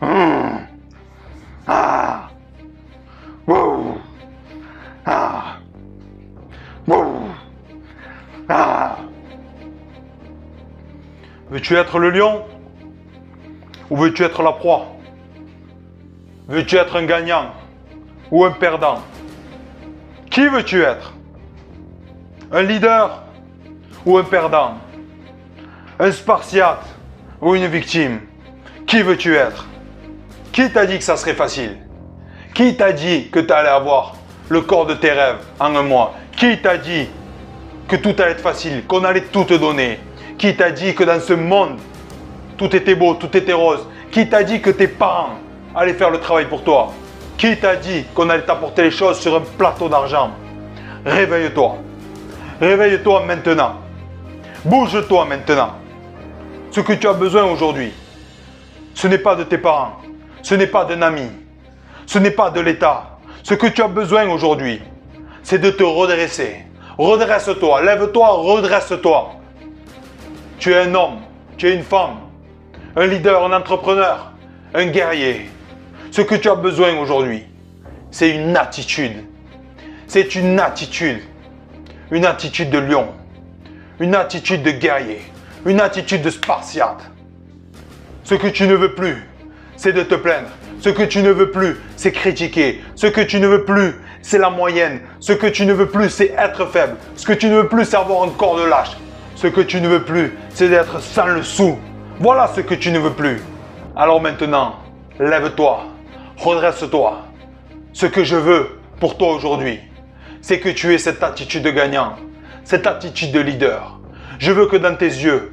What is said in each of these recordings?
Hum. Ah. Ah. Wow. Ah. Veux-tu être le lion ou veux-tu être la proie? Veux-tu être un gagnant ou un perdant? Qui veux-tu être? Un leader ou un perdant? Un spartiate ou une victime. Qui veux-tu être? Qui t'a dit que ça serait facile? Qui t'a dit que tu allais avoir le corps de tes rêves en un mois? Qui t'a dit que tout allait être facile, qu'on allait tout te donner? Qui t'a dit que dans ce monde, tout était beau, tout était rose? Qui t'a dit que tes parents allaient faire le travail pour toi? Qui t'a dit qu'on allait t'apporter les choses sur un plateau d'argent? Réveille-toi. Réveille-toi maintenant. Bouge-toi maintenant. Ce que tu as besoin aujourd'hui, ce n'est pas de tes parents, ce n'est pas d'un ami, ce n'est pas de l'État. Ce que tu as besoin aujourd'hui, c'est de te redresser. Redresse-toi, lève-toi, redresse-toi. Tu es un homme, tu es une femme, un leader, un entrepreneur, un guerrier. Ce que tu as besoin aujourd'hui, c'est une attitude. C'est une attitude. Une attitude de lion. Une attitude de guerrier. Une attitude de spartiate. Ce que tu ne veux plus, c'est de te plaindre. Ce que tu ne veux plus, c'est critiquer. Ce que tu ne veux plus, c'est la moyenne. Ce que tu ne veux plus, c'est être faible. Ce que tu ne veux plus, c'est avoir un corps de lâche. Ce que tu ne veux plus, c'est d'être sans le sou. Voilà ce que tu ne veux plus. Alors maintenant, lève-toi, redresse-toi. Ce que je veux pour toi aujourd'hui, c'est que tu aies cette attitude de gagnant, cette attitude de leader. Je veux que dans tes yeux,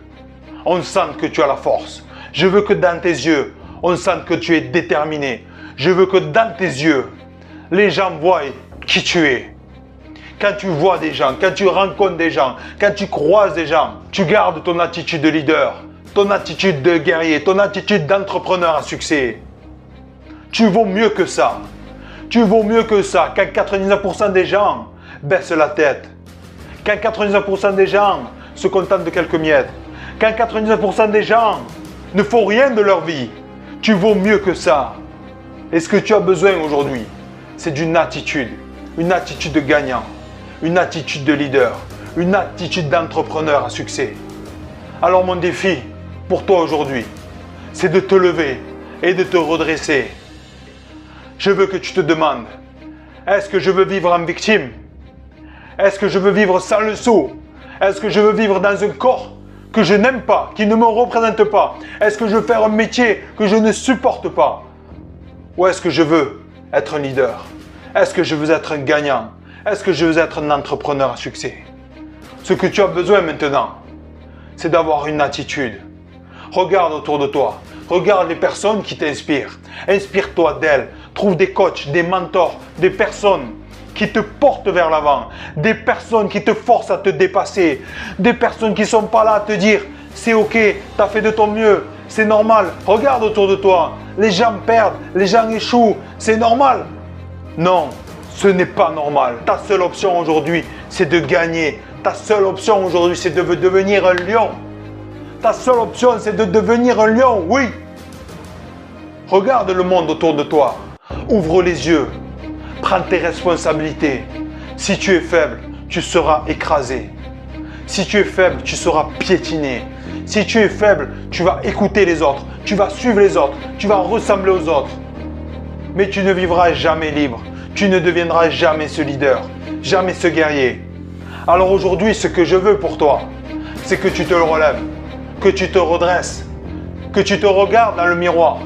on sente que tu as la force. Je veux que dans tes yeux, on sente que tu es déterminé. Je veux que dans tes yeux, les gens voient qui tu es. Quand tu vois des gens, quand tu rencontres des gens, quand tu croises des gens, tu gardes ton attitude de leader, ton attitude de guerrier, ton attitude d'entrepreneur à succès. Tu vaux mieux que ça. Tu vaux mieux que ça. Quand 99% des gens baissent la tête. Quand 99% des gens se contentent de quelques miettes. Quand 99% des gens ne font rien de leur vie. Tu vaux mieux que ça. Et ce que tu as besoin aujourd'hui, c'est d'une attitude. Une attitude de gagnant. Une attitude de leader. Une attitude d'entrepreneur à succès. Alors mon défi pour toi aujourd'hui, c'est de te lever et de te redresser. Je veux que tu te demandes, est-ce que je veux vivre en victime? Est-ce que je veux vivre sans le sou Est-ce que je veux vivre dans un corps que je n'aime pas, qui ne me représente pas Est-ce que je veux faire un métier que je ne supporte pas? Ou est-ce que je veux être un leader? Est-ce que je veux être un gagnant? Est-ce que je veux être un entrepreneur à succès? Ce que tu as besoin maintenant, c'est d'avoir une attitude. Regarde autour de toi. Regarde les personnes qui t'inspirent. Inspire-toi d'elles. Trouve des coachs, des mentors, des personnes qui te portent vers l'avant, des personnes qui te forcent à te dépasser, des personnes qui ne sont pas là à te dire c'est ok, tu as fait de ton mieux, c'est normal, regarde autour de toi, les gens perdent, les gens échouent, c'est normal. Non, ce n'est pas normal. Ta seule option aujourd'hui, c'est de gagner. Ta seule option aujourd'hui, c'est de devenir un lion. Ta seule option, c'est de devenir un lion, oui. Regarde le monde autour de toi. Ouvre les yeux. Prends tes responsabilités. Si tu es faible, tu seras écrasé. Si tu es faible, tu seras piétiné. Si tu es faible, tu vas écouter les autres. Tu vas suivre les autres. Tu vas ressembler aux autres. Mais tu ne vivras jamais libre. Tu ne deviendras jamais ce leader. Jamais ce guerrier. Alors aujourd'hui, ce que je veux pour toi, c'est que tu te relèves. Que tu te redresses. Que tu te regardes dans le miroir.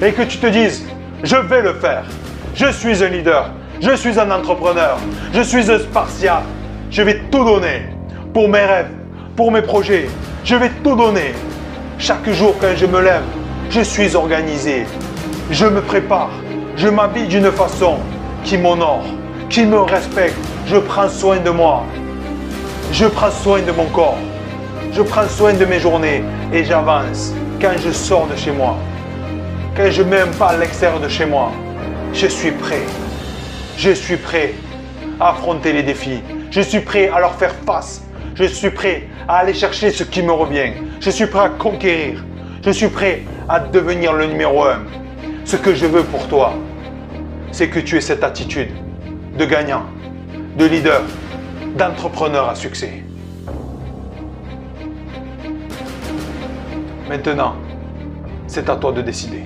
Et que tu te dises, je vais le faire. Je suis un leader. Je suis un entrepreneur. Je suis un spartiate. Je vais tout donner pour mes rêves, pour mes projets. Je vais tout donner. Chaque jour quand je me lève, je suis organisé. Je me prépare. Je m'habille d'une façon qui m'honore, qui me respecte. Je prends soin de moi. Je prends soin de mon corps. Je prends soin de mes journées et j'avance quand je sors de chez moi. Quand je mets un pas à l'extérieur de chez moi, je suis prêt. Je suis prêt à affronter les défis. Je suis prêt à leur faire face. Je suis prêt à aller chercher ce qui me revient. Je suis prêt à conquérir. Je suis prêt à devenir le numéro un. Ce que je veux pour toi, c'est que tu aies cette attitude de gagnant, de leader, d'entrepreneur à succès. Maintenant, c'est à toi de décider.